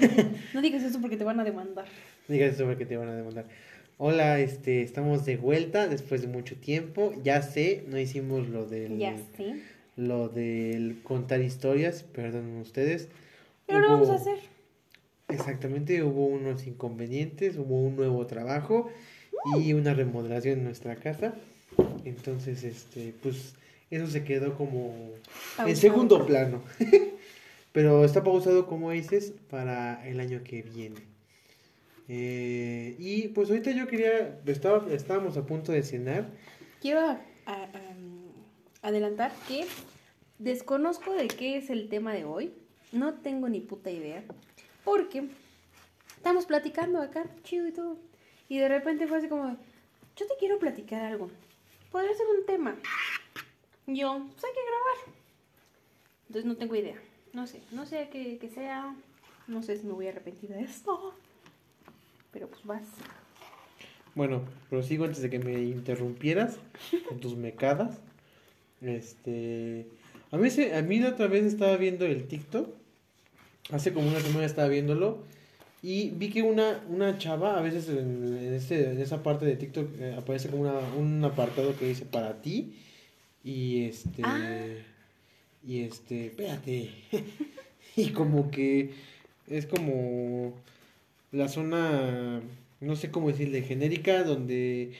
No digas eso porque te van a demandar. No digas eso porque te van a demandar. Hola, este, estamos de vuelta después de mucho tiempo. Ya sé, no hicimos lo del Ya sí. lo del contar historias, perdonen ustedes. Pero lo vamos a Hubo- hacer. Exactamente, hubo unos inconvenientes, hubo un nuevo trabajo y una remodelación en nuestra casa. Entonces, este, pues eso se quedó como en segundo plano. Pero está pausado, como dices, para el año que viene. Eh, y pues ahorita yo quería, estaba, estábamos a punto de cenar. Quiero a- a- am, adelantar que desconozco de qué es el tema de hoy. No tengo ni puta idea. Porque estamos platicando acá, chido y todo. Y de repente fue así como, yo te quiero platicar algo. Podría ser un tema. Yo, pues hay que grabar. Entonces no tengo idea. No sé, no sé qué, qué sea. No sé si me voy a arrepentir de esto. Pero pues vas. Bueno, prosigo antes de que me interrumpieras con tus mecadas. Este, a mí, se, a mí la otra vez estaba viendo el TikTok. Hace como una semana estaba viéndolo. Y vi que una, una chava, a veces en, en este, en esa parte de TikTok eh, aparece como una, un apartado que dice para ti. Y este. Ah. Y este. Espérate. y como que es como la zona, no sé cómo decirle, genérica, donde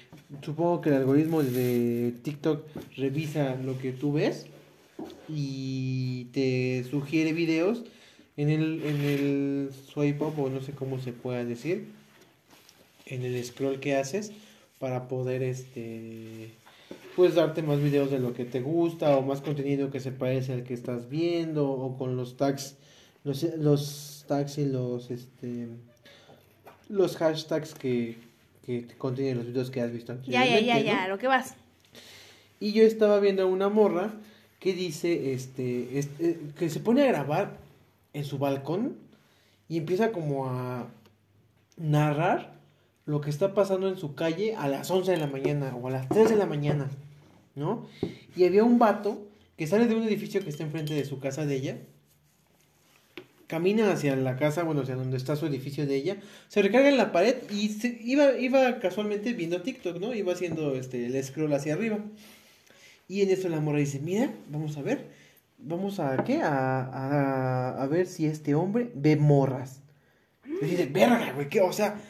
supongo que el algoritmo de TikTok revisa lo que tú ves y te sugiere videos en el, en el swipe up, o no sé cómo se pueda decir, en el scroll que haces para poder este pues darte más videos de lo que te gusta o más contenido que se parece al que estás viendo o con los tags los, los tags y los este los hashtags que, que contienen los videos que has visto Ya, ya, ya, ya, lo que vas. Y yo estaba viendo a una morra que dice este, este que se pone a grabar en su balcón y empieza como a narrar lo que está pasando en su calle a las 11 de la mañana o a las 3 de la mañana, Y había un vato que sale de un edificio que está enfrente de su casa de ella, camina hacia la casa, bueno, hacia donde está su edificio de ella, se recarga en la pared y se, iba, iba casualmente viendo TikTok, ¿no? Iba haciendo este, el scroll hacia arriba. Y en eso la morra dice, mira, vamos a ver, vamos a, ¿qué? A, a, a ver si este hombre ve morras. Y dice, verga, güey, ¿qué? O sea,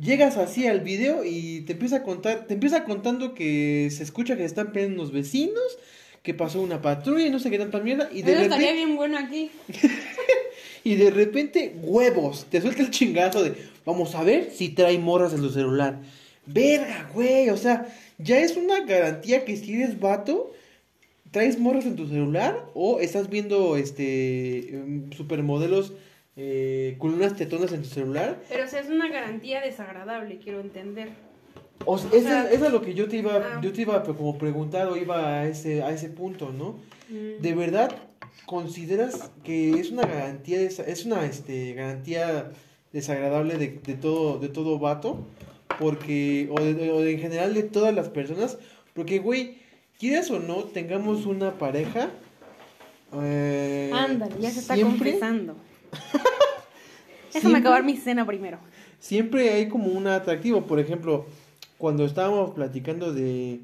llegas así al video y te empieza a contar, te empieza contando que se escucha que se están peleando unos vecinos, que pasó una patrulla y no sé qué tanta mierda, y de Eso repente... estaría bien bueno aquí. Y de repente, huevos, te suelta el chingazo de, vamos a ver si trae morras en su celular. Verga, güey, o sea, ya es una garantía que si eres vato, traes morras en tu celular o estás viendo, este, em, supermodelos eh, con unas tetonas en tu celular. Pero o sea, es una garantía desagradable, quiero entender. O sea, eso, sea, es- eso es lo que yo te iba, ah. yo te iba pues, como preguntar o iba a ese, a ese punto, ¿no? Mm. ¿De verdad consideras que es una garantía, desa- es una este, garantía desagradable de, de todo, de todo vato? Porque, o, de- o de- en general de todas las personas, porque, güey, quieras o no, tengamos una pareja. eh, Ándale, ya se está siempre, confesando. Déjame siempre- acabar mi cena primero. Siempre hay como un atractivo, por ejemplo, cuando estábamos platicando de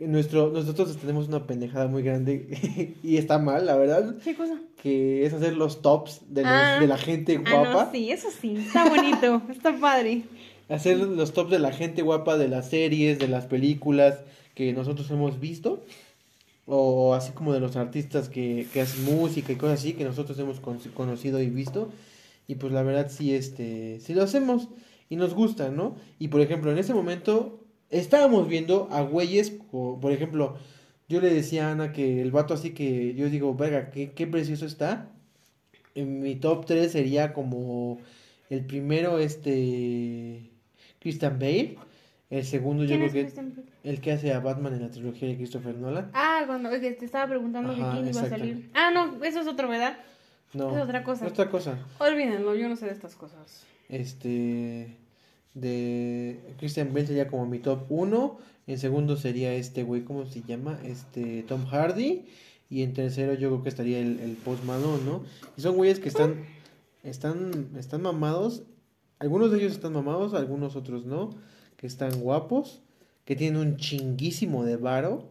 nuestro, nosotros tenemos una pendejada muy grande y está mal, la verdad, ¿Qué cosa? que es hacer los tops de, los- Ah. de la gente Ah, guapa, no, sí, eso sí. Está bonito, está padre. hacer los tops de la gente guapa de las series, de las películas que nosotros hemos visto, o así como de los artistas que, que hacen música y cosas así que nosotros hemos con- conocido y visto, y pues la verdad sí, este, sí lo hacemos y nos gusta, ¿no? Y por ejemplo, en ese momento estábamos viendo a güeyes, por ejemplo, yo le decía a Ana que el vato así que yo digo, verga, qué, qué precioso está. En mi top 3 sería como el primero, este, Christian Bale. El segundo yo ¿Quién creo que Christian el que hace a Batman en la trilogía de Christopher Nolan. Ah, cuando te estaba preguntando de quién iba a salir. Ah, no, eso es otro, ¿verdad? No, Es otra cosa. Otra cosa. Olvídenlo, yo no sé de estas cosas. Este de Christian Bale sería como mi top 1. En segundo sería este güey, ¿cómo se llama? Este Tom Hardy. Y en tercero yo creo que estaría el, el Post Malone, ¿no? Y son güeyes que están están, están mamados. Algunos de ellos están mamados, algunos otros no. Que están guapos, que tienen un chinguísimo de varo.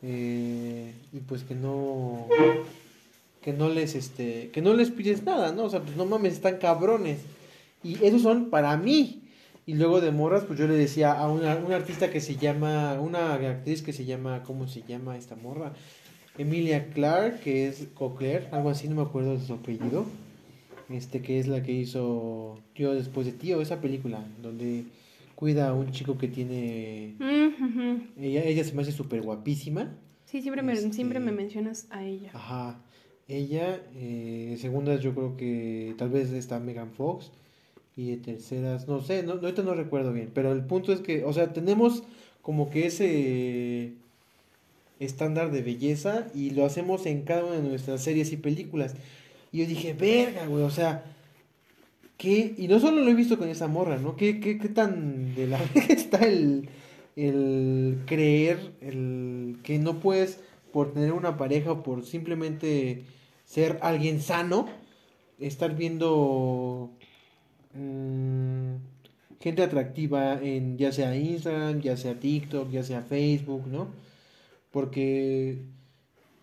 eh, y pues que no. Que no les, este. Que no les pides nada, ¿no? O sea, pues no mames, están cabrones. Y esos son para mí. Y luego de morras, pues yo le decía a una, una artista que se llama. Una actriz que se llama. ¿Cómo se llama esta morra? Emilia Clark, que es Cochlear, algo así, no me acuerdo de su apellido. Este, que es la que hizo Yo después de ti, o esa película, donde cuida a un chico que tiene. Mm. Ella, ella se me hace súper guapísima. Sí, siempre me, Este- siempre me mencionas a ella. Ajá. Ella, eh, segundas, yo creo que tal vez está Megan Fox. Y de terceras, no sé, no, ahorita no recuerdo bien. Pero el punto es que, o sea, tenemos como que ese estándar de belleza y lo hacemos en cada una de nuestras series y películas. Y yo dije, verga, güey, o sea, ¿qué? Y no solo lo he visto con esa morra, ¿no? ¿Qué, qué, qué tan de la está el, el creer, el que no puedes, por tener una pareja o por simplemente ser alguien sano, estar viendo mm, gente atractiva en ya sea Instagram, ya sea TikTok, ya sea Facebook, ¿no? Porque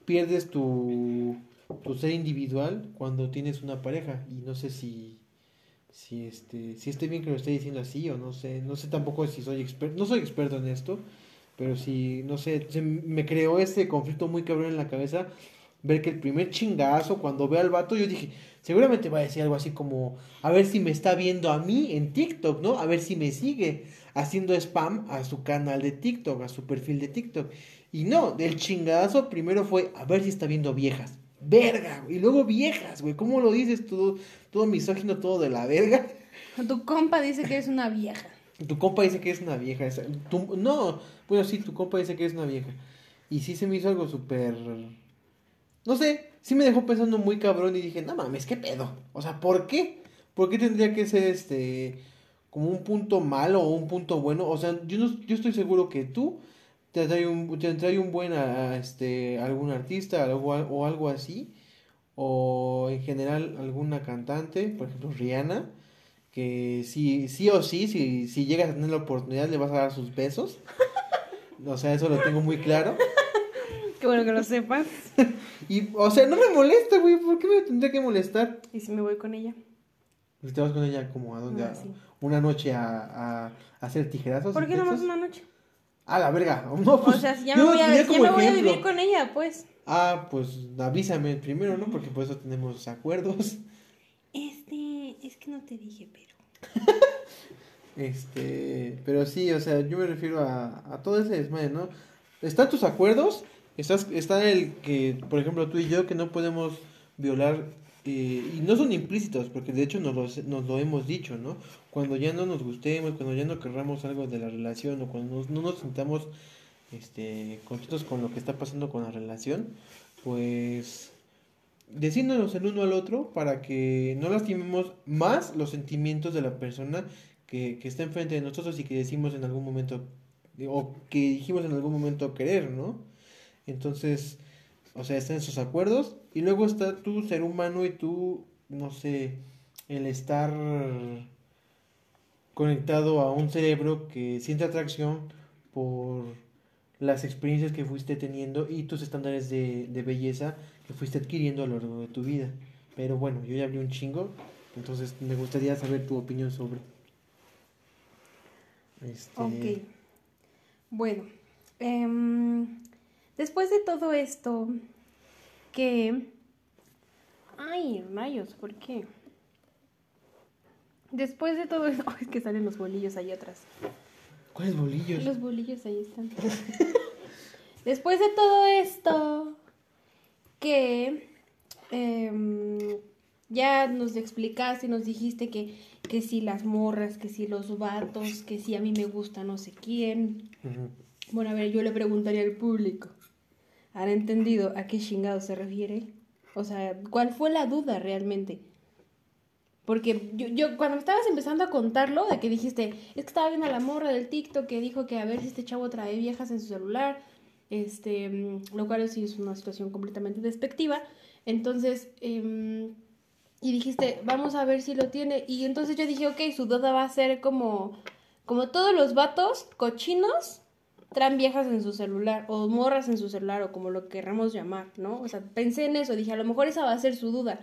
pierdes tu, tu ser individual cuando tienes una pareja y no sé si si este si esté bien que lo esté diciendo así o no sé no sé tampoco si soy experto no soy experto en esto pero si no sé se me creó este conflicto muy cabrón en la cabeza ver que el primer chingazo cuando ve al vato yo dije seguramente va a decir algo así como a ver si me está viendo a mí en TikTok no a ver si me sigue haciendo spam a su canal de TikTok a su perfil de TikTok y no del chingazo primero fue a ver si está viendo viejas verga güey, y luego viejas güey cómo lo dices todo todo misógino todo de la verga Tu compa dice que eres una vieja. tu compa dice que es una vieja. esa- tu- no, bueno, sí, tu compa dice que es una vieja. Y sí se me hizo algo súper... No sé, sí me dejó pensando muy cabrón y dije, no mames, ¿qué pedo? O sea, ¿por qué? ¿Por qué tendría que ser este... como un punto malo o un punto bueno? O sea, yo, no, yo estoy seguro que tú te trae un, te un buen a, a, este, algún artista algo, o algo así. O en general alguna cantante, por ejemplo Rihanna que sí, sí o sí, si, si llegas a tener la oportunidad, le vas a dar sus besos. O sea, eso lo tengo muy claro. Qué bueno que lo sepas. Y, o sea, no me molesta, güey. ¿Por qué me tendría que molestar? ¿Y si me voy con ella? Y te vas con ella como a dónde? Ah, sí. Una noche a, a, a hacer tijerazos. ¿Por qué nomás una noche? A la verga. No, O pues, sea, si ya me voy a, ya me voy a vivir con ella, pues. Ah, pues avísame primero, ¿no? Porque por eso tenemos acuerdos. Este, es que no te dije, pero. Este, pero sí, o sea, yo me refiero a, a todo ese desmadre, ¿no? Están tus acuerdos, estás, está el que, por ejemplo, tú y yo, que no podemos violar, eh, y no son implícitos, porque de hecho nos lo, nos lo hemos dicho, ¿no? Cuando ya no nos gustemos, cuando ya no querramos algo de la relación, o cuando nos- no nos sintamos este, contentos con lo que está pasando con la relación, pues decíndonos el uno al otro para que no lastimemos más los sentimientos de la persona que, que está enfrente de nosotros y que decimos en algún momento, o que dijimos en algún momento querer, ¿no? Entonces, o sea, están esos acuerdos y luego está tu ser humano y tú, no sé, el estar conectado a un cerebro que siente atracción por las experiencias que fuiste teniendo y tus estándares de, de belleza que fuiste adquiriendo a lo largo de tu vida. Pero bueno, yo ya hablé un chingo, entonces me gustaría saber tu opinión sobre. Este, Ok. Bueno, em, después de todo esto, que... Ay, rayos, ¿por qué? Después de todo esto... es que salen los bolillos ahí atrás. ¿Cuáles bolillos? Los bolillos ahí están. Después de todo esto, que em, ya nos explicaste y nos dijiste que, que si las morras, que si los vatos, que si a mí me gusta no sé quién. Bueno, a ver, yo le preguntaría al público. ¿Han entendido a qué chingado se refiere? O sea, ¿cuál fue la duda realmente? Porque yo, yo cuando estabas empezando a contarlo, de que dijiste, es que estaba viendo a la morra del TikTok que dijo que a ver si este chavo trae viejas en su celular, este, mm, lo cual sí es una situación completamente despectiva. Entonces, em, y dijiste, vamos a ver si lo tiene. Y entonces yo dije, ok, su duda va a ser como, como todos los vatos cochinos traen viejas en su celular, o morras en su celular, o como lo querramos llamar, ¿no? O sea, pensé en eso, dije, a lo mejor esa va a ser su duda.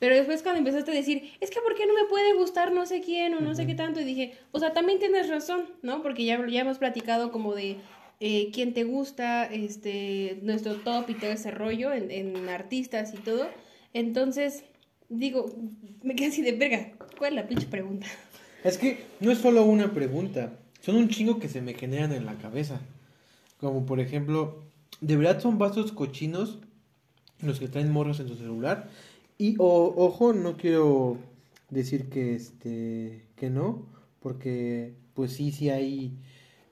Pero después cuando empezaste a decir, es que ¿por qué no me puede gustar no sé quién o no sé qué tanto? Y dije, o sea, también tienes razón, ¿no? Porque ya, ya hemos platicado como de eh, quién te gusta, este, nuestro top y todo ese rollo en, en artistas y todo. Entonces, digo, me quedé así de verga, ¿cuál es la pinche pregunta? Es que no es solo una pregunta, son un chingo que se me generan en la cabeza. Como por ejemplo, ¿de verdad son vasos cochinos los que traen morros en su celular? Y o- ojo, no quiero decir que este que no, porque pues sí, sí hay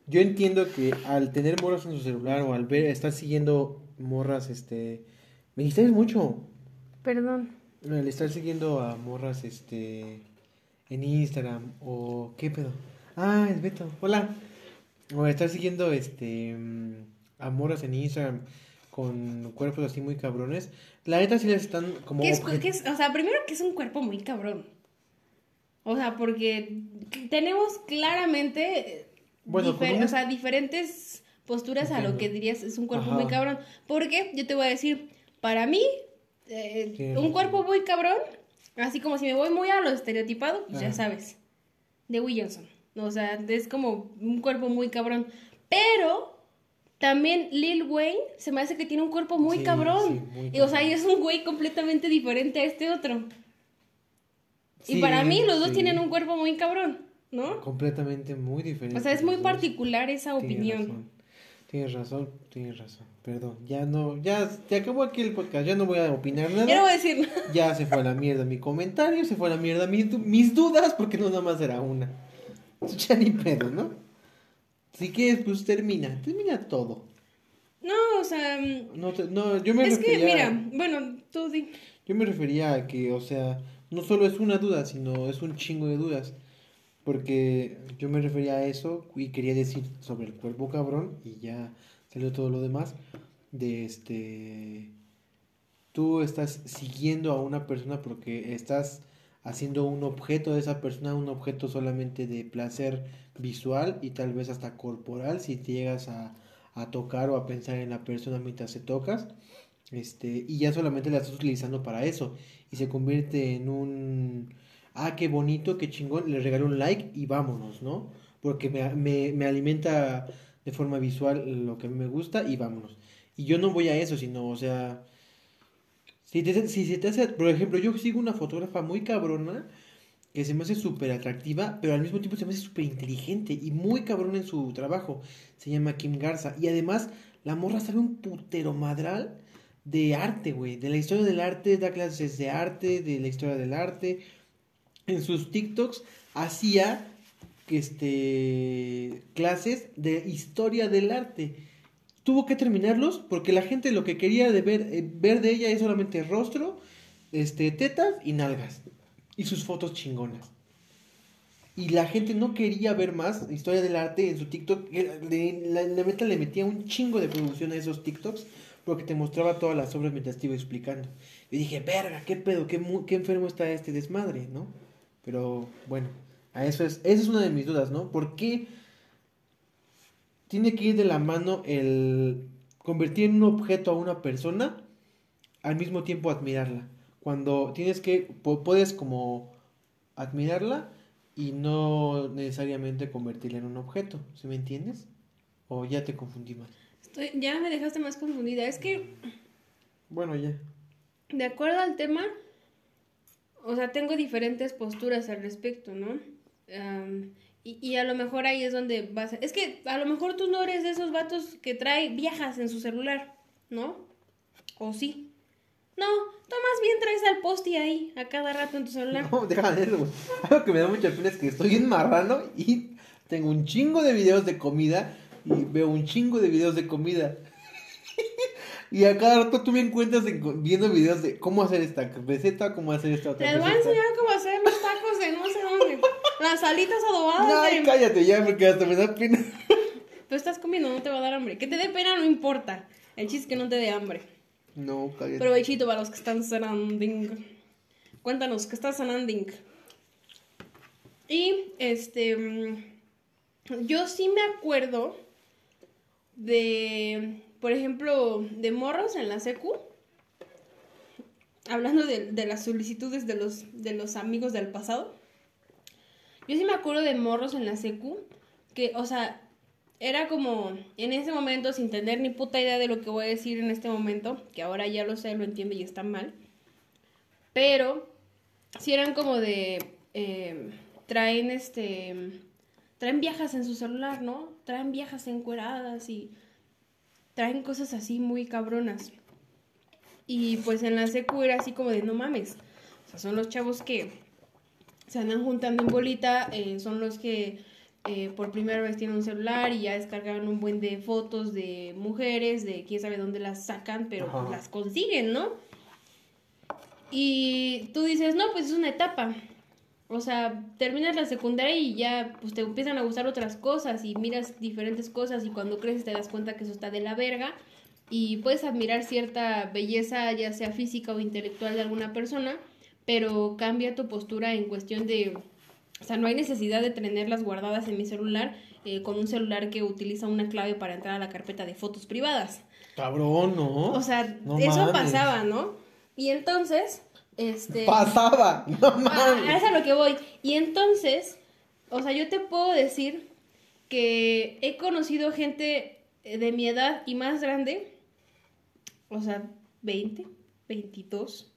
yo entiendo que al tener morras en su celular o al ver estar siguiendo morras este me distraes mucho. Perdón. Al estar siguiendo a morras este en Instagram o qué pedo. Ah, es Beto. Hola. O estar siguiendo este mm, a morras en Instagram con cuerpos así muy cabrones. La neta sí les están como ¿Qué es, qué es- o sea, primero que es un cuerpo muy cabrón. O sea, porque tenemos claramente eh, Bueno, difer- con un- o sea, diferentes posturas a lo que dirías es un cuerpo Ajá. muy cabrón. Porque yo te voy a decir, para mí, eh, un cuerpo muy cabrón, así como si me voy muy a lo estereotipado, pues ya sabes, de Williamson. O sea, es como un cuerpo muy cabrón. Pero también Lil Wayne se me hace que tiene un cuerpo muy Sí, cabrón. sí, muy y, o sea, y es un güey completamente diferente a este otro. y para mí los dos tienen un cuerpo muy cabrón, ¿no? completamente muy diferente. O sea, es muy particular esa Tienes opinión. razón. Tienes razón, tienes razón. Perdón, ya no, ya se acabó aquí el podcast, ya no voy a opinar nada. Yo no voy a decir nada. Ya se fue a la mierda mi comentario, se fue a la mierda mis dudas, porque no nada más era una. Ya ni pedo, ¿no? Si quieres, pues termina, termina todo. No, o sea, mm, No, te- no yo me es que, mira, bueno, tú di. yo me refería a que, o sea, no solo es una duda, sino es un chingo de dudas. Porque yo me refería a eso y quería decir sobre el cuerpo cabrón y ya salió todo lo demás. De este. Tú estás siguiendo a una persona porque estás haciendo un objeto de esa persona, un objeto solamente de placer visual y tal vez hasta corporal si te llegas a, a tocar o a pensar en la persona mientras te tocas. Este, y ya solamente la estás utilizando para eso. Y se convierte en un. Ah, qué bonito, qué chingón. Le regalo un like y vámonos, ¿no? Porque me, me, me alimenta de forma visual lo que me gusta y vámonos. Y yo no voy a eso, sino, o sea. Si, te- si se te hace. Por ejemplo, yo sigo una fotógrafa muy cabrona que se me hace súper atractiva, pero al mismo tiempo se me hace súper inteligente y muy cabrón en su trabajo. Se llama Kim Garza. Y además, la morra sabe un putero madral de arte, güey. De la historia del arte, da clases de arte, de la historia del arte. En sus TikToks hacía este clases de historia del arte. Tuvo que terminarlos porque la gente lo que quería ver, eh, ver de ella es solamente rostro, este, tetas y nalgas. Y sus fotos chingonas. Y la gente no quería ver más historia del arte en su TikTok. Eh, la, neta le metía un chingo de producción a esos TikToks porque te mostraba todas las obras mientras te iba explicando. Y dije, verga, qué pedo, qué, qué enfermo está este desmadre, ¿no? Pero bueno, a eso es, esa es una de mis dudas, ¿no? ¿Por qué tiene que ir de la mano el convertir en un objeto a una persona al mismo tiempo admirarla? Cuando tienes que, puedes como admirarla y no necesariamente convertirla en un objeto, ¿sí me entiendes? O ya te confundí más. Estoy, ya me dejaste más confundida. Es que, Bueno, ya. de acuerdo al tema, o sea, tengo diferentes posturas al respecto, ¿no? Y, y a lo mejor ahí es donde vas a... Es que a lo mejor tú no eres de esos vatos que trae viejas en su celular, ¿no? ¿O sí? No, tú más bien traes al posti ahí, a cada rato en tu celular. No, deja de eso, güey. Algo que me da mucha pena es que estoy en marrano y tengo un chingo de videos de comida y veo un chingo de videos de comida. y a cada rato tú me encuentras en- viendo videos de cómo hacer esta receta, cómo hacer esta otra Te voy a receta. enseñar cómo hacer los tacos de no sé dónde. Las alitas adobadas Ay, de... cállate ya porque hasta me da pena. Tú estás comiendo, no te va a dar hambre. Que te dé pena no importa. El chiste es que no te dé hambre. No, cállate. Provechito para los que están cenando. Cuéntanos, ¿qué estás sanando? Y este. mm, Yo sí me acuerdo de. Por ejemplo, de morros en la secu. Hablando de, de las solicitudes de los, de los amigos del pasado. Yo sí me acuerdo de morros en la secu. Que, o sea, era como en ese momento, sin tener ni puta idea de lo que voy a decir en este momento, que ahora ya lo sé, lo entiendo y está mal. Pero sí eran como de. eh, traen este. Traen viejas en su celular, ¿no? Traen viejas encueradas y. Traen cosas así muy cabronas. Y pues en la secu era así como de no mames. O sea, son los chavos que se andan juntando en bolita, eh, son los que eh, por primera vez tienen un celular y ya descargaron un buen de fotos de mujeres, de quién sabe dónde las sacan, pero pues las consiguen, ¿no? Y tú dices, no, pues es una etapa. O sea, terminas la secundaria y ya pues te empiezan a gustar otras cosas y miras diferentes cosas y cuando creces te das cuenta que eso está de la verga y puedes admirar cierta belleza, ya sea física o intelectual de alguna persona, pero cambia tu postura en cuestión de, o sea, no hay necesidad de tenerlas guardadas en mi celular eh, con un celular que utiliza una clave para entrar a la carpeta de fotos privadas. Cabrón, ¿no? O sea, No eso mames. pasaba, ¿no? Y entonces, este... Pasaba, no Ah, mames. es a lo que voy. Y entonces, o sea, yo te puedo decir que he conocido gente de mi edad y más grande, o sea, 20, 22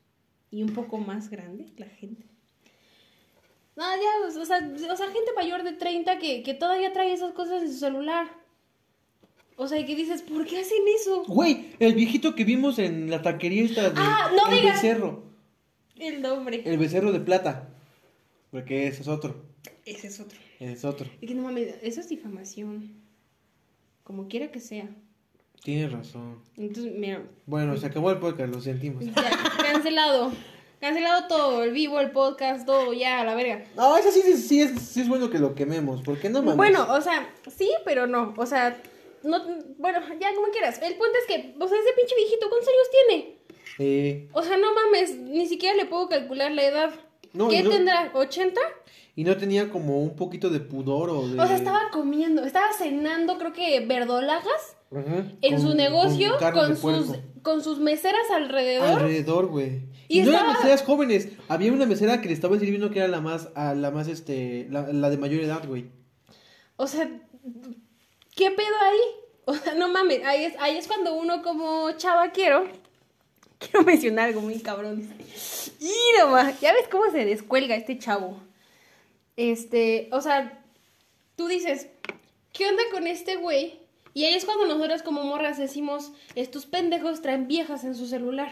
y un poco más grande la gente. No, ya, o sea, o sea, gente mayor de 30 que, que todavía trae esas cosas en su celular. O sea, y que dices, ¿por qué hacen eso? Güey, el viejito que vimos en la taquería esta de Ah, no el digas. becerro. El nombre. El becerro de plata. Porque ese es otro. Ese es otro. Ese es otro. Y que no mames, eso es difamación. Como quiera que sea. Tienes razón. Entonces, mira, Bueno, se acabó el podcast, lo sentimos. ya, cancelado. Cancelado todo, el vivo, el podcast, todo, ya, a la verga. No, eso sí, sí, sí es, sí es bueno que lo quememos. ¿Por qué no mames? Bueno, o sea, sí, pero no. O sea, no, bueno, ya como quieras. El punto es que, o sea, ese pinche viejito, ¿cuántos años tiene? Eh, O sea, no mames, ni siquiera le puedo calcular la edad. No, ¿Qué no- tendrá? ¿80? y no tenía como un poquito de pudor o de... O sea, estaba comiendo, estaba cenando, creo que verdolagas En con- su negocio con, sus, puerco. con sus meseras alrededor. Alrededor, güey. Y Y, no eran meseras jóvenes. Había una mesera que le estaba sirviendo que era la más, a la más, este, la, la de mayor edad, güey. O sea, ¿qué pedo ahí? O sea, no mames, ahí es, ahí es cuando uno como chava quiero, quiero mencionar algo muy cabrón. Y nomás, ya ves cómo se descuelga este chavo. Este, o sea, tú dices, ¿qué onda con este güey? Y ahí es cuando nosotras como morras decimos, estos pendejos traen viejas en su celular.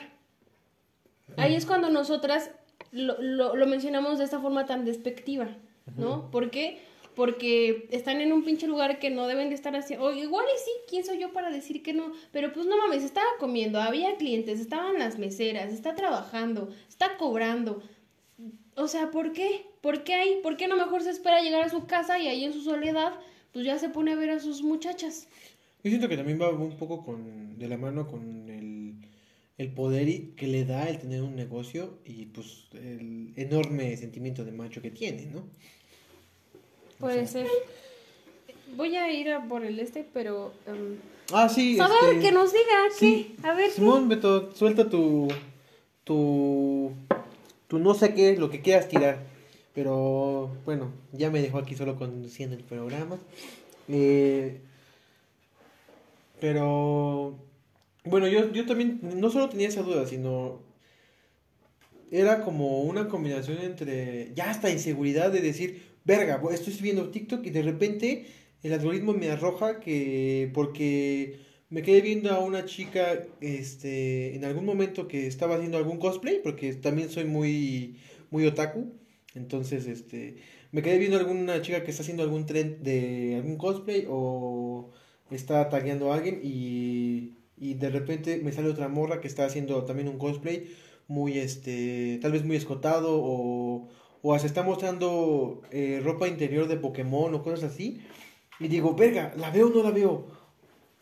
Ahí es cuando nosotras lo, lo- lo mencionamos de esta forma tan despectiva, ¿no? ¿Por qué? Porque están en un pinche lugar que no deben de estar haciendo. O igual y sí, ¿quién soy yo para decir que no? Pero pues no mames, estaba comiendo, había clientes, estaban las meseras, está trabajando, está cobrando. O sea, ¿por qué? ¿Por qué ahí? ¿Por qué no mejor se espera llegar a su casa y ahí en su soledad, pues ya se pone a ver a sus muchachas? Yo siento que también va un poco con, de la mano con el, el poder y- que le da el tener un negocio y pues el enorme sentimiento de macho que tiene, ¿no? Puede ser. Voy a ir a por el este, pero... em, Ah, sí. a ver, este, que nos diga, sí. ¿qué? A ver, ¿qué? Simón, Beto, suelta tu, tu, tu no sé qué, lo que quieras tirar. Pero bueno, ya me dejó aquí solo conduciendo el programa. Eh, pero bueno, yo, yo también no solo tenía esa duda, sino era como una combinación entre ya hasta inseguridad de decir, verga, estoy viendo TikTok y de repente el algoritmo me arroja que porque me quedé viendo a una chica este en algún momento que estaba haciendo algún cosplay, porque también soy muy muy otaku, entonces este me quedé viendo alguna chica que está haciendo algún trend de algún cosplay o está tagueando a alguien y, y de repente me sale otra morra que está haciendo también un cosplay muy este tal vez muy escotado o o se está mostrando eh, ropa interior de Pokémon o cosas así. Y digo verga la veo o no la veo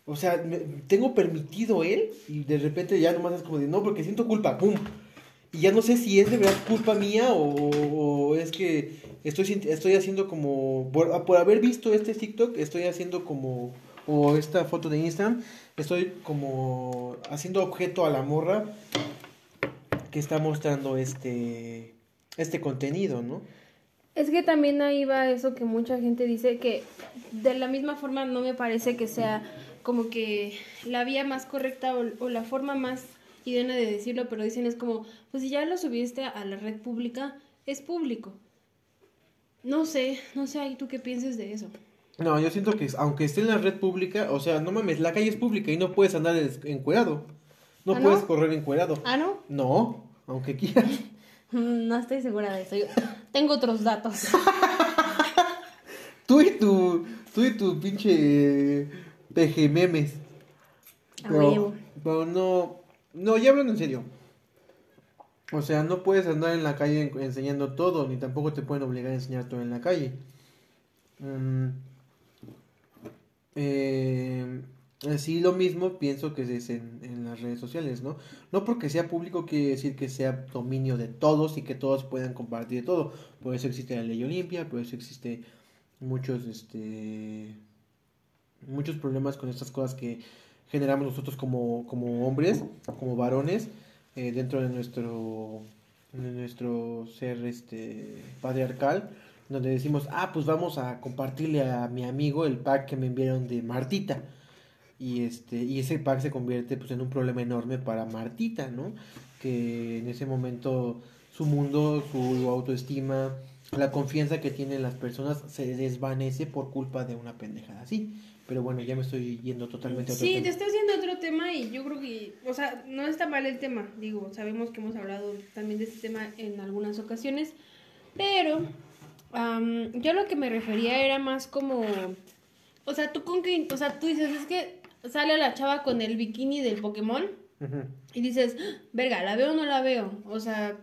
o sea tengo permitido él y de repente ya nomás es como de no porque siento culpa pum Y ya no sé si es de verdad culpa mía o, es que estoy, estoy haciendo como, por, por haber visto este TikTok, estoy haciendo como, o esta foto de Instagram, estoy como haciendo objeto a la morra que está mostrando este, este contenido, ¿no? Es que también ahí va eso que mucha gente dice que de la misma forma no me parece que sea como que la vía más correcta o la forma más idónea de decirlo, pero dicen es como, pues si ya lo subiste a la red pública, es público. No sé, no sé ahí tú qué pienses de eso. No, yo siento que aunque esté en la red pública, o sea, no mames, la calle es pública y no puedes andar encuerado. No ¿Ah, no? puedes correr encuerado. Ah, ¿no? No, aunque quieras. No estoy segura de eso. Yo tengo otros datos. Tú y tu, tú y tu pinche peje memes. Pero, pero no, no, ya hablando en serio. O sea, no puedes andar en la calle en- enseñando todo, ni tampoco te pueden obligar a enseñar todo en la calle. Mm, eh, lo mismo pienso que es en, en las redes sociales, ¿no? No porque sea público quiere decir que sea dominio de todos y que todos puedan compartir todo. Por eso existe la ley Olimpia, por eso existe muchos, este, muchos problemas con estas cosas que generamos nosotros como, como hombres, como varones, eh, dentro de nuestro, de nuestro ser este, patriarcal, donde decimos, ah, pues vamos a compartirle a mi amigo el pack que me enviaron de Martita. Y, este, y ese pack se convierte pues, en un problema enorme para Martita, ¿no? Que en ese momento su mundo, su autoestima, la confianza que tienen las personas se desvanece por culpa de una pendejada así. Pero bueno, ya me estoy yendo totalmente a otro Sí, tema. te estoy haciendo otro tema y yo creo que, o sea, no está mal el tema. Digo, sabemos que hemos hablado también de este tema en algunas ocasiones, pero am, yo lo que me refería era más como, o sea, tú con que, o sea, tú dices, es que sale la chava con el bikini del Pokémon y dices, verga, ¿la veo o no la veo? O sea,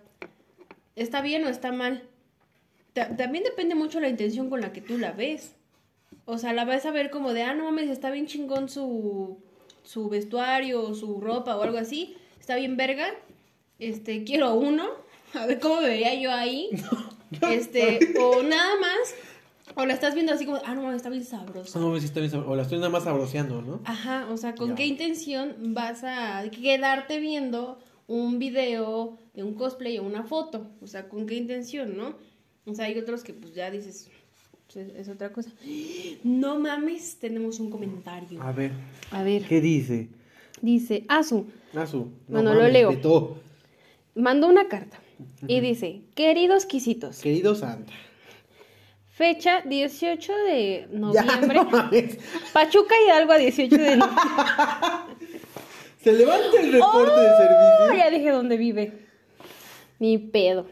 ¿está bien o está mal? Ta- también depende mucho la intención con la que tú la ves. O sea, la vas a ver como de, ah, no mames, está bien chingón su, su vestuario, o su ropa o algo así. Está bien verga. Este, quiero uno. A ver cómo me vería yo ahí. Este, o nada más. O la estás viendo así como, ah, no mames, está bien sabroso. No, sí está bien sab- o la estoy nada más sabroseando, ¿no? Ajá, o sea, ¿con Ya. qué intención vas a quedarte viendo un video de un cosplay o una foto? O sea, ¿con qué intención, no? O sea, hay otros que pues ya dices, es, otra cosa. No mames, tenemos un comentario. A ver, A ver, ¿qué dice? dice, Azu, Azu. Bueno, lo leo. mandó una carta y dice, queridos quisitos, Querido Santa. fecha 18 de Ya, noviembre, no mames. Pachuca Hidalgo a 18 de noviembre. Se levanta el reporte de Oh, servicio. ya dije dónde vive. Ni pedo.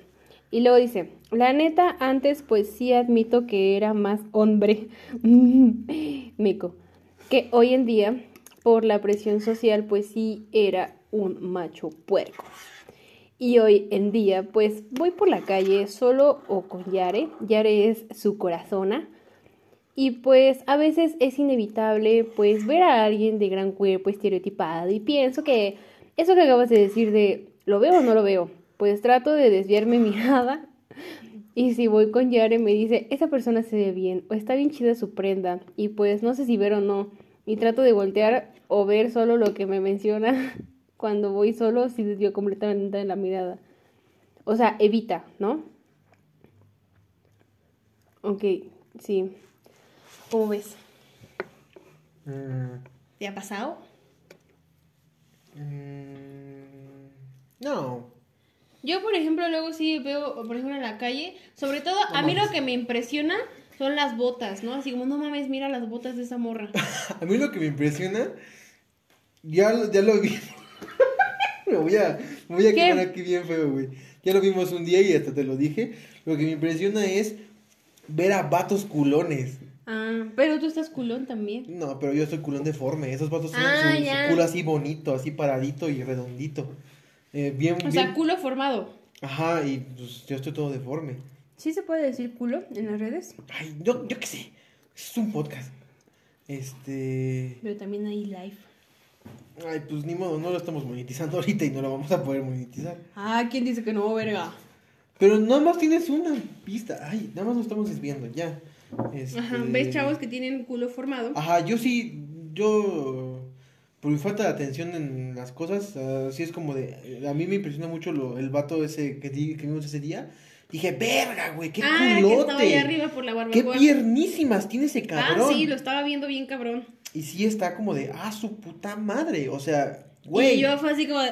Y luego dice, la neta, antes pues sí admito que era más hombre, mico, que hoy en día, por la presión social, pues sí era un macho puerco. Y hoy en día, pues voy por la calle solo o con Yare. Yare es su corazona. Y pues a veces es inevitable pues ver a alguien de gran cuerpo estereotipado y pienso que eso que acabas de decir de lo veo o no lo veo, pues trato de desviar mi mirada y si voy con Yare me dice esa persona se ve bien o está bien chida su prenda y pues no sé si ver o no y trato de voltear o ver solo lo que me menciona cuando voy solo si desvío completamente de la mirada. O sea, evita, ¿no? Ok, sí. ¿Cómo ves? Mm, ¿Te ha pasado? mm, no. Yo, por ejemplo, luego sí veo, por ejemplo, en la calle, sobre todo, No a mí lo que me impresiona son las botas, ¿no? Así como, no mames, mira las botas de esa morra. A mí lo que me impresiona, ya, lo- ya lo vi. me voy a, me voy a ¿Qué? quedar aquí bien feo, güey. Ya lo vimos un día y hasta te lo dije. Lo que me impresiona es ver a vatos culones. Ah, pero tú estás culón también. No, pero yo soy culón deforme. Esos vatos tienen Ah, su- su, culo así bonito, así paradito y redondito. Eh, bien, O bien. sea, culo formado. Ajá, y pues yo estoy todo deforme. ¿Sí se puede decir culo en las redes? Ay, yo, yo qué sé. Es un podcast. Este. Pero también hay live. Ay, pues ni modo, no lo estamos monetizando ahorita y no lo vamos a poder monetizar. Ah, ¿quién dice que no, verga? Pero nada más tienes una pista. Ay, nada más nos estamos desviando, ya. Este... Ajá, ¿ves chavos que tienen culo formado? Ajá, yo sí, yo, por mi falta de atención en las cosas, así es como de, a mí me impresiona mucho lo, el vato ese que, que vimos ese día. Dije, verga, güey, qué ah, que culote. estaba ahí arriba por la Qué barbacoa. piernísimas tiene ese Ah, cabrón. sí, lo estaba viendo bien cabrón. Y sí está como de, ah, su puta madre. O sea, güey. Y yo fue así como de...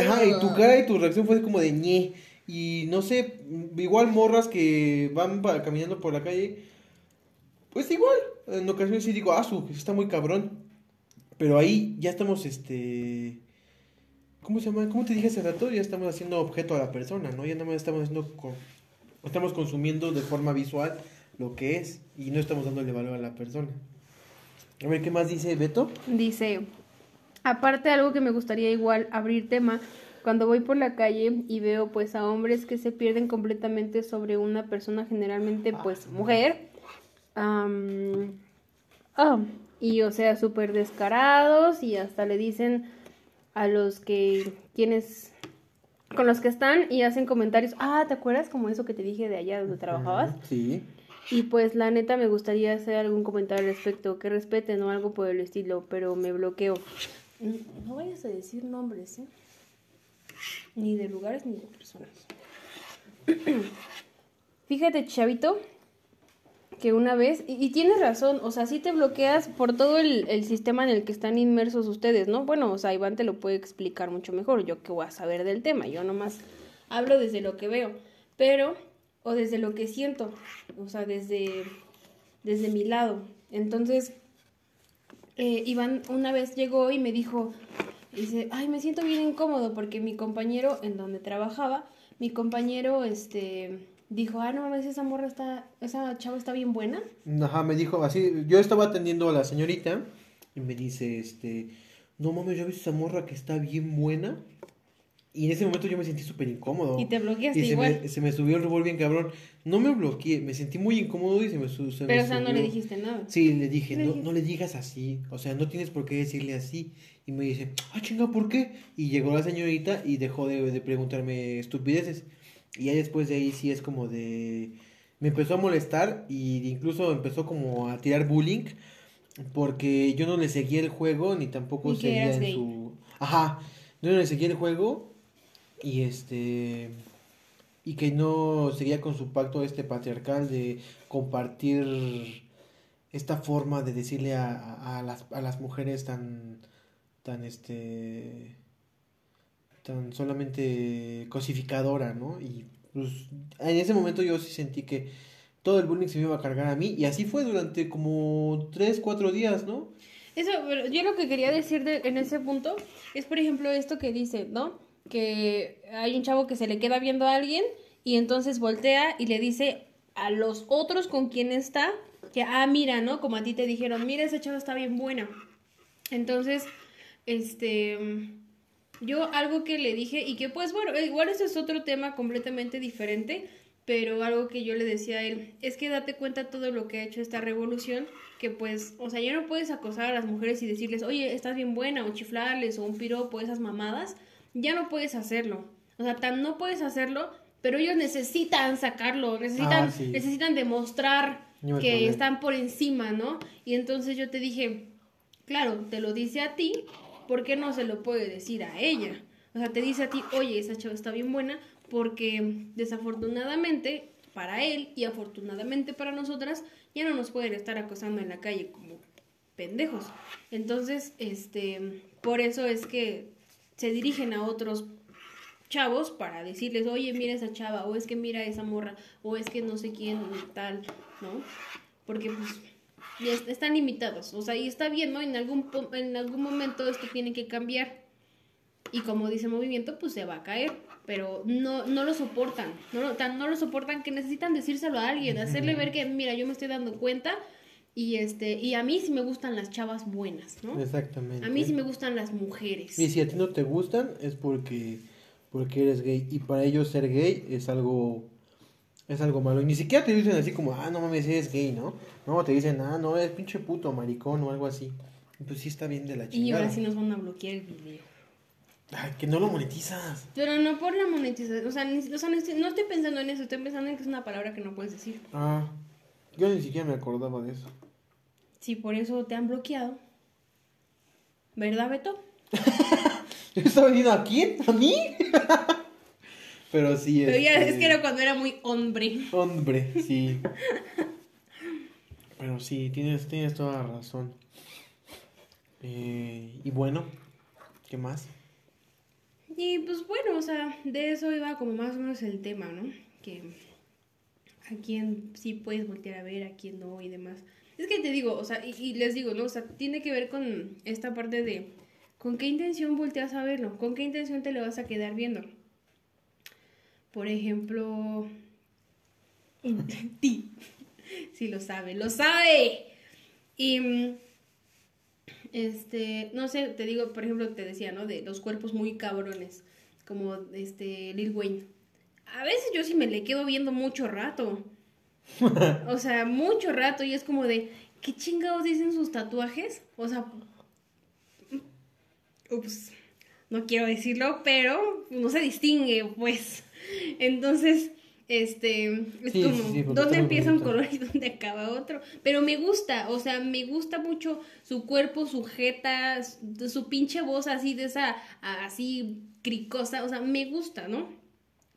Ajá, y tu cara y tu reacción fue como de ñe. Y no sé, igual morras que van caminando por la calle. Pues igual, en ocasiones sí digo, ah, su, está muy cabrón. Pero ahí ya estamos, este. ¿Cómo se llama? ¿Cómo te dije hace rato? Ya estamos haciendo objeto a la persona, ¿no? Ya nada más estamos haciendo. Estamos consumiendo de forma visual lo que es. Y no estamos dándole valor a la persona. A ver, ¿qué más dice Beto? Dice, aparte algo que me gustaría igual abrir tema, cuando voy por la calle y veo pues a hombres que se pierden completamente sobre una persona generalmente pues mujer, am, ah, y o sea súper descarados y hasta le dicen a los que quienes con los que están y hacen comentarios, ah, ¿te acuerdas como eso que te dije de allá donde trabajabas? Sí. Y pues la neta me gustaría hacer algún comentario al respecto, que respeten o algo por el estilo, pero me bloqueo. Mm, No vayas a decir nombres, ¿eh? Ni de lugares ni de personas. Fíjate, chavito, que una vez, y, tienes razón, o sea, sí te bloqueas por todo el, el sistema en el que están inmersos ustedes, ¿no? Bueno, o sea, Iván te lo puede explicar mucho mejor, yo que voy a saber del tema, yo nomás hablo desde lo que veo, pero, o desde lo que siento, o sea, desde, desde mi lado. Entonces, eh, Iván una vez llegó y me dijo, dice, ay, me siento bien incómodo porque mi compañero en donde trabajaba, mi compañero, este, dijo, ah, no mames, esa morra está, esa chava está bien buena. Ajá, me dijo así, yo estaba atendiendo a la señorita y me dice, este, no mames, ¿ya ves esa morra que está bien buena? Y en ese momento yo me sentí súper incómodo. Y te bloqueaste Y se igual. me, se me subió el rubor bien cabrón. No me bloqueé, me sentí muy incómodo y se me, su- se me Pero, o sea, no le dijiste nada. Sí, le dije, no, dijiste. no le digas así, o sea, no tienes por qué decirle así. Y me dice, ah, chinga, ¿por qué? Y llegó la señorita y dejó de, de preguntarme estupideces. Y ya después de ahí sí es como de... Me empezó a molestar y incluso empezó como a tirar bullying porque yo no le seguía el juego ni tampoco Ni seguía en su... Ajá, yo no le seguía el juego y este... Y que no seguía con su pacto este patriarcal de compartir esta forma de decirle a, a- a las, a las mujeres tan, tan, este, tan solamente cosificadora, ¿no? Y pues en ese momento yo sí sentí que todo el bullying se me iba a cargar a mí y así fue durante como tres, cuatro días, ¿no? Eso, pero yo lo que quería decir de- en ese punto es, por ejemplo, esto que dice, ¿no? Que hay un chavo que se le queda viendo a alguien y entonces voltea y le dice a los otros con quien está que, ah, mira, ¿no? Como a ti te dijeron, mira, esa chava está bien buena. Entonces, este, yo algo que le dije y que pues bueno, igual ese es otro tema completamente diferente, pero algo que yo le decía a él es que date cuenta todo lo que ha hecho esta revolución, que pues, o sea, ya no puedes acosar a las mujeres y decirles, oye, estás bien buena, o chiflarles, o un piropo, esas mamadas, ya no puedes hacerlo. O sea, tan no puedes hacerlo, pero ellos necesitan sacarlo, necesitan, Ah, sí. necesitan demostrar que están por encima, ¿no? Y entonces yo te dije, claro, te lo dice a ti, ¿por qué no se lo puede decir a ella? O sea, te dice a ti, oye, esa chava está bien buena, porque desafortunadamente para él y afortunadamente para nosotras, ya no nos pueden estar acosando en la calle como pendejos. Entonces, este, por eso es que se dirigen a otros chavos para decirles, oye, mira esa chava, o es que mira esa morra, o es que no sé quién, tal, ¿no? Porque pues est- están limitados, o sea, y está bien, ¿no? En algún, en algún momento esto tiene que cambiar. Y como dice el movimiento, pues se va a caer, pero no, no lo soportan, no lo, tan, no lo soportan que necesitan decírselo a alguien, hacerle ver que, mira, yo me estoy dando cuenta y este y a mí sí me gustan las chavas buenas, ¿no? Exactamente. A mí sí me gustan las mujeres. Y si a ti no te gustan es porque porque eres gay y para ellos ser gay es algo es algo malo y ni siquiera te dicen así como ah no mames eres gay no no te dicen ah no eres pinche puto maricón o algo así Pues sí está bien de la Y chingada. ahora sí nos van a bloquear el video. Ay, que no lo monetizas. Pero no por la monetización. O sea, ni- o sea, no estoy- pensando en eso. Estoy pensando en que es una palabra que no puedes decir. Ah, yo ni siquiera me acordaba de eso. Sí, por eso te han bloqueado. ¿Verdad, Beto? ¿Yo estaba diciendo a quién? ¿A mí? Pero sí, Pero ya este, es que era cuando era muy hombre. Hombre, sí. Pero sí, tienes, tienes toda la razón. Eh, y bueno, ¿qué más? Y pues bueno, o sea, de eso iba como más o menos el tema, ¿no? Que a quién sí puedes voltear a ver, a quién no y demás. Es que te digo, o sea, y, y les digo, ¿no? O sea, tiene que ver con esta parte de con qué intención volteas a verlo, con qué intención te lo vas a quedar viendo. Por ejemplo, en ti. Sí lo sabe, lo sabe. Y este, no sé, te digo, por ejemplo, te decía, ¿no? De los cuerpos muy cabrones, como este Lil Wayne. A veces yo sí me le quedo viendo mucho rato. O sea, mucho rato y es como de, ¿qué chingados dicen sus tatuajes? O sea, ups, no quiero decirlo, pero no se distingue, pues. Entonces, este, es Sí, como, sí, ¿dónde empieza un color y dónde acaba otro? Pero me gusta, o sea, me gusta mucho su cuerpo, su jeta, su, su pinche voz así de esa, así cricosa, o sea, me gusta, ¿no?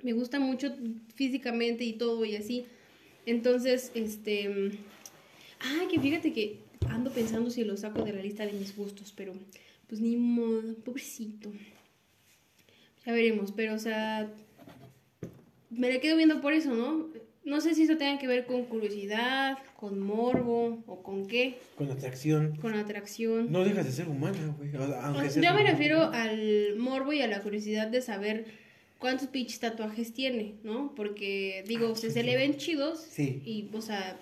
Me gusta mucho físicamente y todo y así. Entonces, este, ay, que fíjate que ando pensando si lo saco de la lista de mis gustos, pero pues ni modo, pobrecito. Ya veremos, pero o sea, me le quedo viendo por eso, ¿no? No sé si eso tenga que ver con curiosidad, con morbo o con qué, Con atracción. con atracción. No dejas de ser humana, güey. o sea, seas Yo me humana. refiero al morbo y a la curiosidad de saber cuántos pinches tatuajes tiene, ¿no? Porque, digo, Ah, sí, se sí. le ven chidos Sí. y, o sea,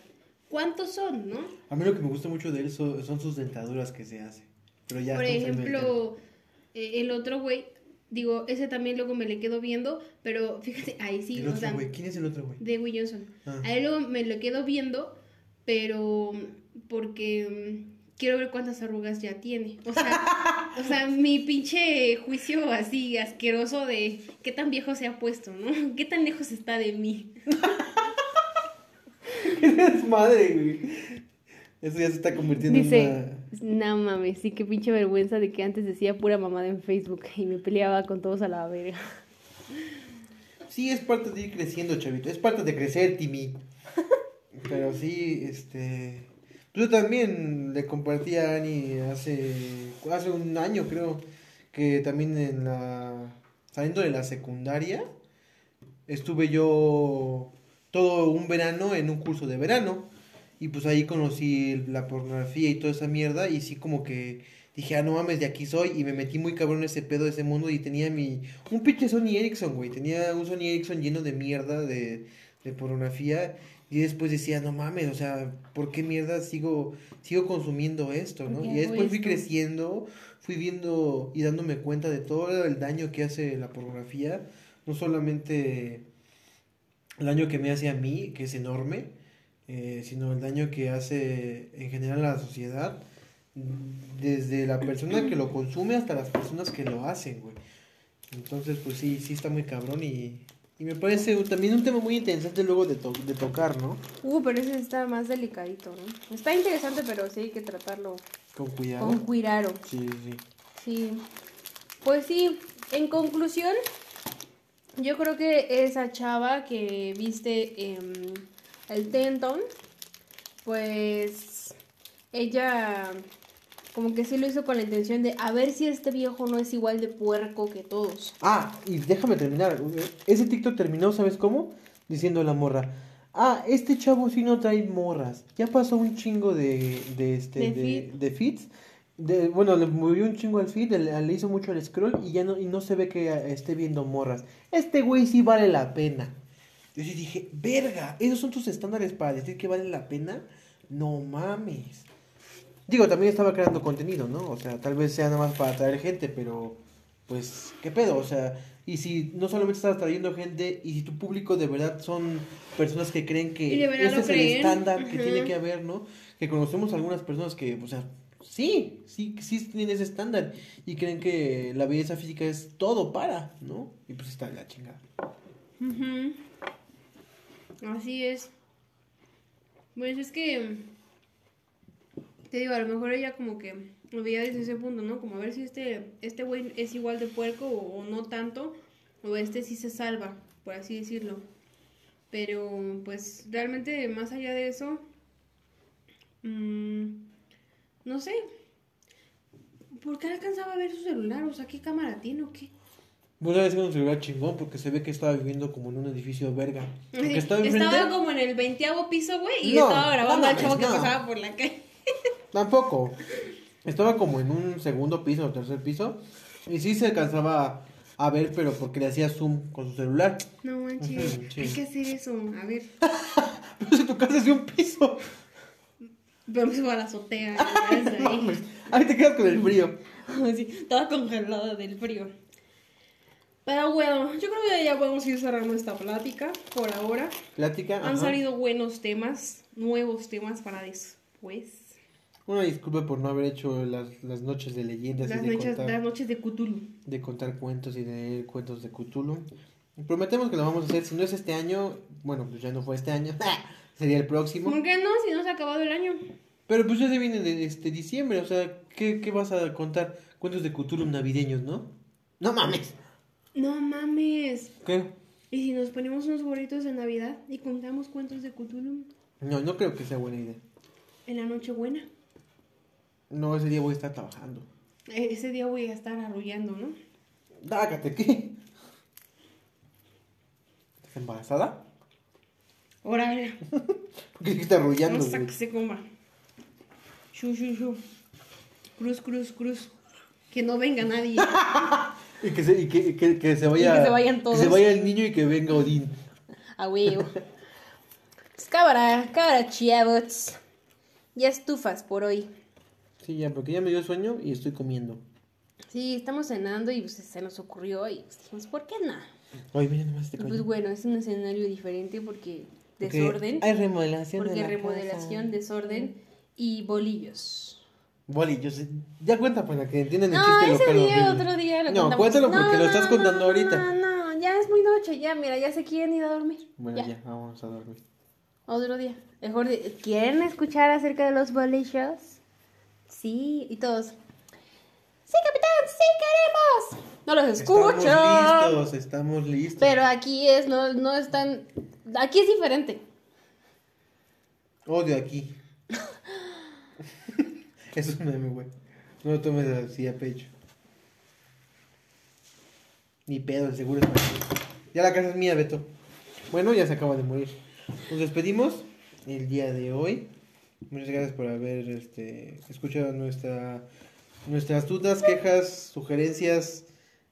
¿cuántos son, no? A mí lo que me gusta mucho de él son, son sus dentaduras que se hace. Pero ya Por ejemplo, eh, el otro güey, digo, ese también luego me le quedo viendo, pero fíjate, ahí sí, El o otro sea, güey. ¿Quién es el otro güey? Dewey Johnson. Ah. A él luego me lo quedo viendo, pero porque mm, quiero ver cuántas arrugas ya tiene. O sea, o sea, mi pinche juicio así asqueroso de qué tan viejo se ha puesto, ¿no? ¿Qué tan lejos está de mí? es madre, güey. Eso ya se está convirtiendo en una... no mames, sí, qué pinche vergüenza de que antes decía pura mamada en Facebook y me peleaba con todos a la verga. Sí, es parte de ir creciendo, chavito. Es parte de crecer, Timmy. Pero sí, este... Yo también le compartí a Ani hace, hace un año, creo, que también en la... Saliendo de la secundaria, estuve yo todo un verano en un curso de verano. Y pues ahí conocí la pornografía y toda esa mierda. Y sí como que dije, ah, no mames, de aquí soy. Y me metí muy cabrón en ese pedo de ese mundo. Y tenía mi... Un pinche Sony Ericsson, güey. Tenía un Sony Ericsson lleno de mierda de, de pornografía. Y después decía, no mames, o sea, ¿por qué mierda sigo, sigo consumiendo esto, no? ¿Por qué Y después fui creciendo, fui viendo y dándome cuenta de todo el daño que hace la pornografía. No solamente el daño que me hace a mí, que es enorme, eh, sino el daño que hace en general a la sociedad, desde la persona que lo consume hasta las personas que lo hacen, güey. Entonces, pues sí, sí está muy cabrón y, y me parece también un tema muy interesante luego de, to- de tocar, ¿no? Uh, pero ese está más delicadito, ¿no? Está interesante, pero sí hay que tratarlo Con cuidado. con cuidado. Sí, sí. Sí. Pues sí, en conclusión, yo creo que esa chava que viste en el Tenton, pues ella como que sí lo hizo con la intención de a ver si este viejo no es igual de puerco que todos. Ah, y déjame terminar. Ese TikTok terminó, ¿sabes cómo? Diciendo la morra. Ah, este chavo sí no trae morras. Ya pasó un chingo de, de este, De de, de bueno, le movió un chingo al feed, le, le hizo mucho al scroll y ya no, y no se ve que eh, esté viendo morras. Este güey sí vale la pena. Yo sí dije, verga, ¿esos son tus estándares para decir que vale la pena? No mames. Digo, también estaba creando contenido, ¿no? O sea, tal vez sea nada más para atraer gente, pero pues, ¿qué pedo? O sea, y si no solamente estás atrayendo gente, y si tu público de verdad son personas que creen que lo es el estándar que tiene que haber, ¿no? Que conocemos algunas personas que, o sea, sí, sí, sí tienen ese estándar y creen que la belleza física es todo para, ¿no? Y pues está la chingada. Ujú. Así es. Pues es que. Te digo, a lo mejor ella como que lo veía desde ese punto, ¿no? Como a ver si este este güey es igual de puerco o, no tanto, o este sí se salva, por así decirlo. Pero, pues, realmente, más allá de eso, mm, no sé. ¿Por qué alcanzaba a ver su celular? O sea, ¿qué cámara tiene o qué? Vos sabes que un celular chingón porque se ve que estaba viviendo como en un edificio verga. Porque Sí, estaba enfrente. estaba como en el veinteavo piso, güey, y No, estaba grabando al chavo que pasaba por la calle. Tampoco. Estaba como en un segundo piso o tercer piso. Y sí se alcanzaba a ver, pero porque le hacía zoom con su celular. No manches, Ujú, sí. hay que hacer eso. A ver, Pero si tu casa es de un piso. pero me subo a la azotea. ahí. mames. Ahí te quedas con el frío. Así, toda congelada del frío. Pero bueno, yo creo que ya podemos ir cerrando esta plática por ahora. Plática. Han ajá. salido buenos temas, nuevos temas para después. Una disculpa por no haber hecho las, las noches de leyendas Las y de noches, contar, las noches de Cthulhu. de contar cuentos y de leer cuentos de Cthulhu. Prometemos que lo vamos a hacer. Si no es este año, bueno, pues ya no fue este año. Sería el próximo. ¿Por qué no? Si no se ha acabado el año. Pero pues ya se viene de este diciembre, o sea, ¿qué, qué vas a contar? Cuentos de Cthulhu navideños, ¿no? No mames. No mames. ¿Qué? ¿Y si nos ponemos unos gorritos de Navidad y contamos cuentos de Cthulhu No, no creo que sea buena idea. en la Nochebuena? No, ese día voy a estar trabajando. E- Ese día voy a estar arrullando, ¿no? Dágate, ¿qué? ¿Estás embarazada? Órale, ¿Por qué dijiste arrullando, güey? que se coma. Shu, shu, shu. Cruz, cruz, cruz. Que no venga nadie. Y que se, y que, que, que se vaya... Y que se vayan todos. Que se vaya el niño y que venga Odín. A huevo. Pues cámara, cámara, chavos. Ya estufas por hoy. Sí, ya, porque ya me dio sueño y estoy comiendo. Sí, estamos cenando y pues, se nos ocurrió y pues, dijimos, ¿por qué no? Ay, mira nomás este Pues bueno, es un escenario diferente porque Porque desorden. Hay remodelación de Porque la remodelación, casa. desorden y bolillos. Boli, yo sé. Ya cuenta para que entiendan el No, chiste ese local día, horrible. otro día lo No, contamos. cuéntalo porque No, lo estás no, contando ahorita. No, no, ya es muy noche, ya, mira, ya se quieren ir a dormir. Bueno, ya. ya. vamos a dormir. Otro día. Mejor, ¿quieren escuchar acerca de los bolillos? Sí, y todos. Sí, capitán, sí queremos. No los escuchan. Estamos listos, estamos listos. Pero aquí es, no, no están. Aquí es diferente. Odio aquí. Eso es un meme, güey. No lo tomes así a pecho. Ni pedo, el seguro es mío. Ya la casa es mía, Beto. Bueno, ya se acaba de morir. Nos despedimos el día de hoy. Muchas gracias por haber este, escuchado nuestra, nuestras dudas, quejas, sugerencias,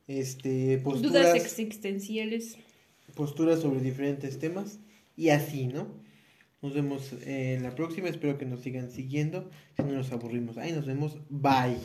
este, Dudas posturas, existenciales. posturas sobre diferentes temas. Y así, ¿no? Nos vemos en la próxima. Espero que nos sigan siguiendo. Si no nos aburrimos. Ahí nos vemos. Bye.